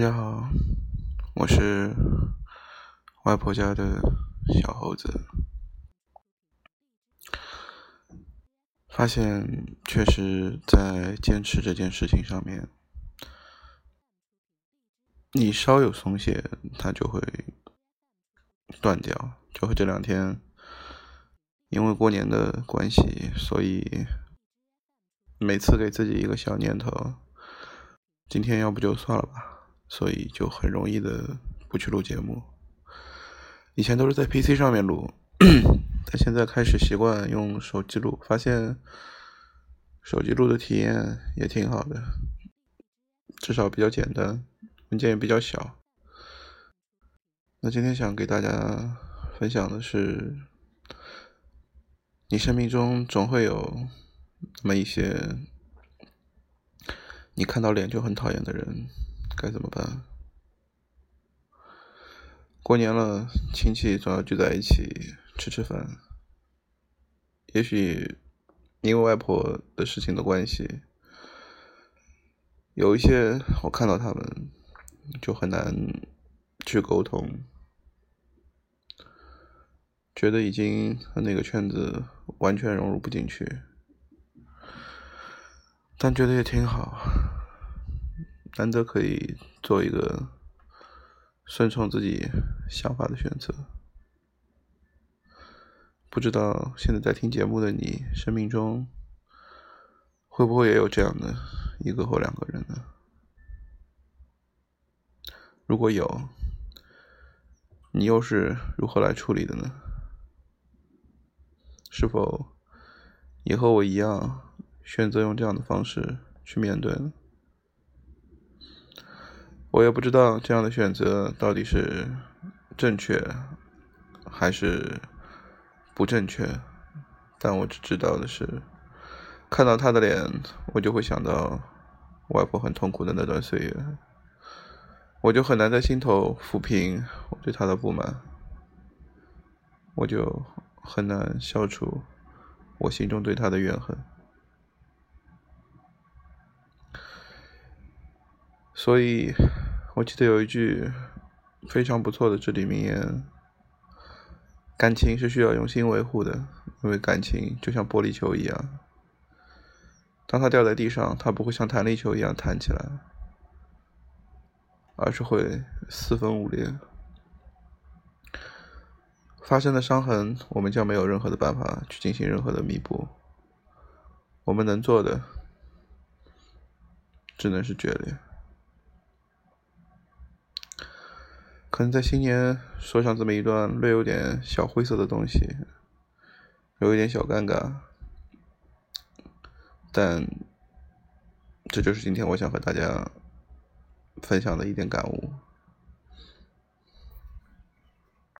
大家好，我是外婆家的小猴子。发现确实在坚持这件事情上面，你稍有松懈，它就会断掉。就会这两天，因为过年的关系，所以每次给自己一个小念头，今天要不就算了吧。所以就很容易的不去录节目。以前都是在 PC 上面录，但现在开始习惯用手机录，发现手机录的体验也挺好的，至少比较简单，文件也比较小。那今天想给大家分享的是，你生命中总会有那么一些你看到脸就很讨厌的人。该怎么办？过年了，亲戚总要聚在一起吃吃饭。也许因为外婆的事情的关系，有一些我看到他们就很难去沟通，觉得已经和那个圈子完全融入不进去，但觉得也挺好。难得可以做一个顺从自己想法的选择，不知道现在在听节目的你，生命中会不会也有这样的一个或两个人呢？如果有，你又是如何来处理的呢？是否也和我一样，选择用这样的方式去面对呢？我也不知道这样的选择到底是正确还是不正确，但我只知道的是，看到他的脸，我就会想到外婆很痛苦的那段岁月，我就很难在心头抚平我对他的不满，我就很难消除我心中对他的怨恨，所以。我记得有一句非常不错的至理名言：感情是需要用心维护的，因为感情就像玻璃球一样，当它掉在地上，它不会像弹力球一样弹起来，而是会四分五裂。发生的伤痕，我们将没有任何的办法去进行任何的弥补。我们能做的，只能是决裂。能在新年说上这么一段略有点小灰色的东西，有一点小尴尬，但这就是今天我想和大家分享的一点感悟。